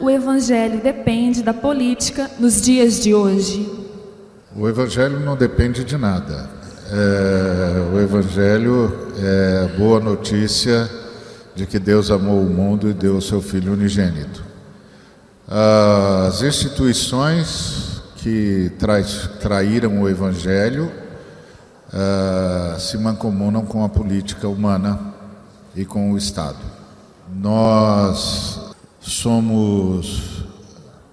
o Evangelho depende da política nos dias de hoje? O Evangelho não depende de nada. É, o Evangelho é a boa notícia de que Deus amou o mundo e deu o seu Filho unigênito. As instituições que traíram o Evangelho uh, se mancomunam com a política humana e com o Estado. Nós somos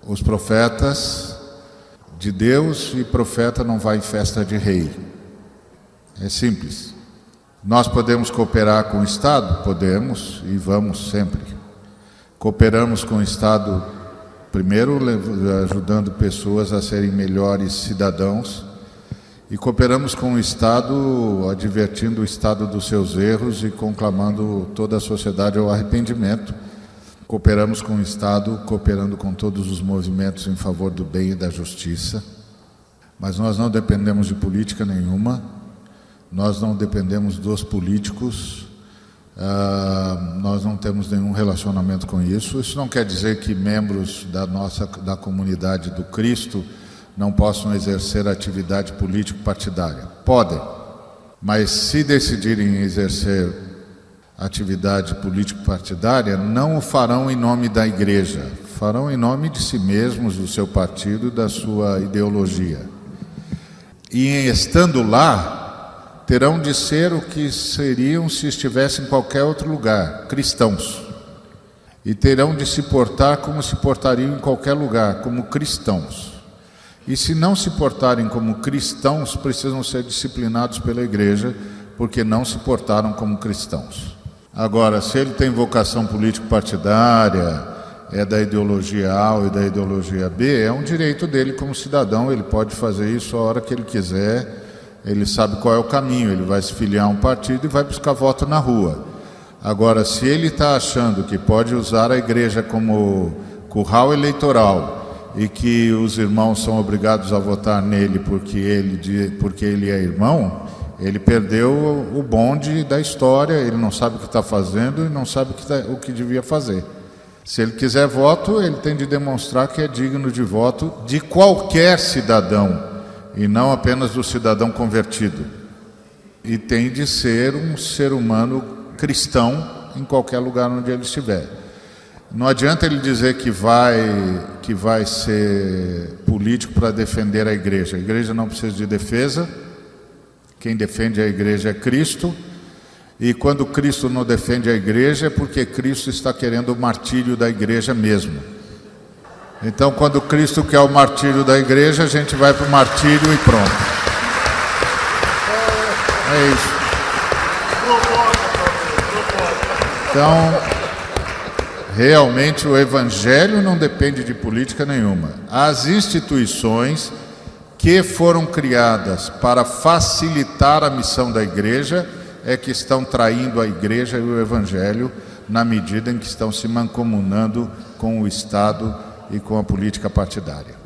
os profetas de Deus e profeta não vai em festa de rei. É simples. Nós podemos cooperar com o Estado? Podemos e vamos sempre. Cooperamos com o Estado, primeiro ajudando pessoas a serem melhores cidadãos, e cooperamos com o Estado, advertindo o Estado dos seus erros e conclamando toda a sociedade ao arrependimento. Cooperamos com o Estado, cooperando com todos os movimentos em favor do bem e da justiça. Mas nós não dependemos de política nenhuma, nós não dependemos dos políticos, uh, nós não temos nenhum relacionamento com isso. Isso não quer dizer que membros da nossa da comunidade do Cristo não possam exercer atividade político-partidária. Podem, mas se decidirem exercer atividade político-partidária, não o farão em nome da igreja, farão em nome de si mesmos, do seu partido, da sua ideologia. E estando lá, terão de ser o que seriam se estivessem em qualquer outro lugar, cristãos. E terão de se portar como se portariam em qualquer lugar, como cristãos. E se não se portarem como cristãos, precisam ser disciplinados pela igreja, porque não se portaram como cristãos. Agora, se ele tem vocação político-partidária, é da ideologia A ou da ideologia B, é um direito dele como cidadão, ele pode fazer isso a hora que ele quiser, ele sabe qual é o caminho, ele vai se filiar a um partido e vai buscar voto na rua. Agora, se ele está achando que pode usar a igreja como curral eleitoral, e que os irmãos são obrigados a votar nele porque ele, porque ele é irmão, ele perdeu o bonde da história, ele não sabe o que está fazendo e não sabe o que, tá, o que devia fazer. Se ele quiser voto, ele tem de demonstrar que é digno de voto de qualquer cidadão e não apenas do cidadão convertido. E tem de ser um ser humano cristão em qualquer lugar onde ele estiver. Não adianta ele dizer que vai que vai ser político para defender a igreja. A igreja não precisa de defesa. Quem defende a igreja é Cristo. E quando Cristo não defende a igreja é porque Cristo está querendo o martírio da igreja mesmo. Então, quando Cristo quer o martírio da igreja, a gente vai para o martírio e pronto. É isso. Então, Realmente o evangelho não depende de política nenhuma. As instituições que foram criadas para facilitar a missão da igreja é que estão traindo a igreja e o evangelho na medida em que estão se mancomunando com o Estado e com a política partidária.